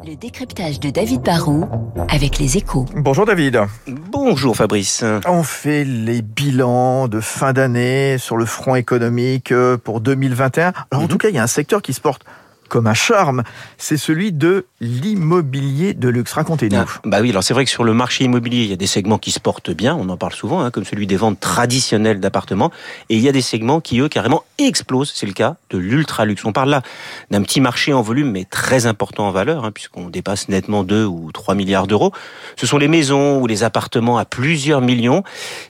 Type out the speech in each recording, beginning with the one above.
Le décryptage de David Barrault avec les échos. Bonjour David. Bonjour Fabrice. On fait les bilans de fin d'année sur le front économique euh, pour 2021. Alors en tout cas, il y a un secteur qui se porte comme un charme, c'est celui de l'immobilier de luxe. Racontez-nous. Ah, bah oui, alors c'est vrai que sur le marché immobilier, il y a des segments qui se portent bien, on en parle souvent, hein, comme celui des ventes traditionnelles d'appartements, et il y a des segments qui, eux, carrément explosent, c'est le cas de l'ultra luxe. On parle là d'un petit marché en volume, mais très important en valeur, hein, puisqu'on dépasse nettement 2 ou 3 milliards d'euros. Ce sont les maisons ou les appartements à plusieurs millions,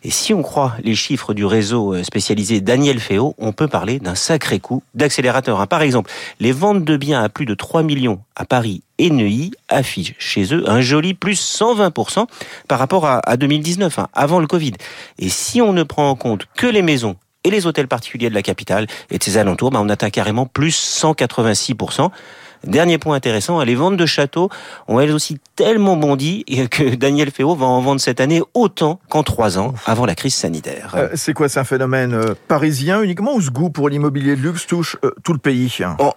et si on croit les chiffres du réseau euh, spécialisé Daniel Féo, on peut parler d'un sacré coup d'accélérateur. Hein. Par exemple, les ventes de biens à plus de 3 millions à Paris et Neuilly affichent chez eux un joli plus 120% par rapport à, 2019, hein, avant le Covid. Et si on ne prend en compte que les maisons et les hôtels particuliers de la capitale et de ses alentours, bah, on atteint carrément plus 186%. Dernier point intéressant, les ventes de châteaux ont elles aussi tellement bondi que Daniel Féo va en vendre cette année autant qu'en trois ans avant la crise sanitaire. Euh, c'est quoi, c'est un phénomène euh, parisien uniquement ou ce goût pour l'immobilier de luxe touche euh, tout le pays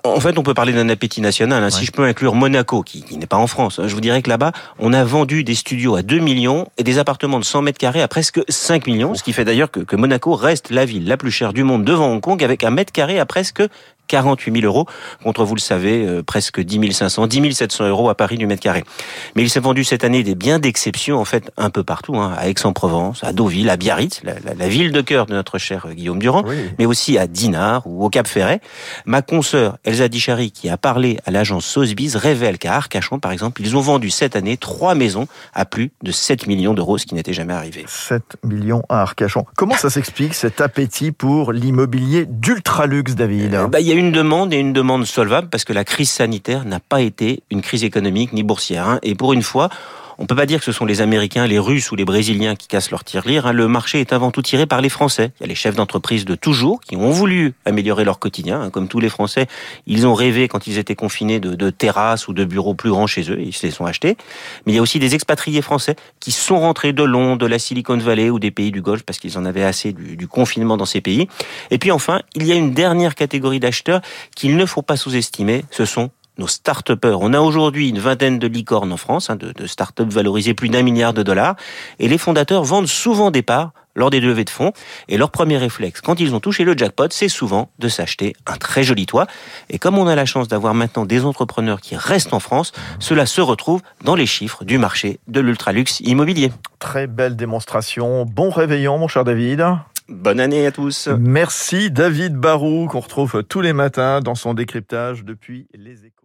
en, fait, on peut parler d'un appétit national. Hein. Si je peux inclure Monaco, qui, n'est pas en France, hein, je vous dirais que là-bas, on a vendu des studios à 2 millions et des appartements de 100 mètres carrés à presque 5 millions, ce qui fait d'ailleurs que, que Monaco reste la ville la plus chère du monde devant Hong Kong avec un mètre carré à presque 48 000 euros contre, vous le savez, euh, presque 10 500, 10 700 euros à Paris du mètre carré. Mais il s'est vendu cette année des biens d'exception, en fait, un peu partout, hein, à Aix-en-Provence, à Deauville, à Biarritz, la, ville de cœur de notre cher Guillaume Durand, mais aussi à Dinard ou au Cap Ferret. Ma consoeur Elsa Dichary, qui a parlé à l'agence Sotheby's, révèle qu'à Arcachon, par exemple, ils ont vendu cette année trois maisons à plus de 7 millions d'euros, ce qui n'était jamais arrivé. 7 millions à Arcachon. Comment ça s'explique cet appétit pour l'immobilier d'ultra luxe, David euh, bah, une demande et une demande solvable parce que la crise sanitaire n'a pas été une crise économique ni boursière. Hein. Et pour une fois, on peut pas dire que ce sont les Américains, les Russes ou les Brésiliens qui cassent leur tirelire. Hein. Le marché est avant tout tiré par les Français. Il y a les chefs d'entreprise de toujours qui ont voulu améliorer leur quotidien. Hein. Comme tous les Français, ils ont rêvé quand ils étaient confinés de, terrasses ou de bureaux plus grands chez eux. Ils se les sont achetés. Mais il y a aussi des expatriés français qui sont rentrés de Londres, de la Silicon Valley ou des pays du Golfe parce qu'ils en avaient assez du, du confinement dans ces pays. Et puis enfin, il y a une dernière catégorie d'acheteurs qu'il ne faut pas sous-estimer. Ce sont nos start On a aujourd'hui une vingtaine de licornes en France, hein, de, de start-up valorisées plus d'un milliard de dollars, et les fondateurs vendent souvent des parts lors des levées de fonds, et leur premier réflexe, quand ils ont touché le jackpot, c'est souvent de s'acheter un très joli toit. Et comme on a la chance d'avoir maintenant des entrepreneurs qui restent en France, cela se retrouve dans les chiffres du marché de l'ultraluxe immobilier. Très belle démonstration. Bon réveillon, mon cher David. Bonne année à tous. Merci David Barou qu'on retrouve tous les matins dans son décryptage depuis les échos.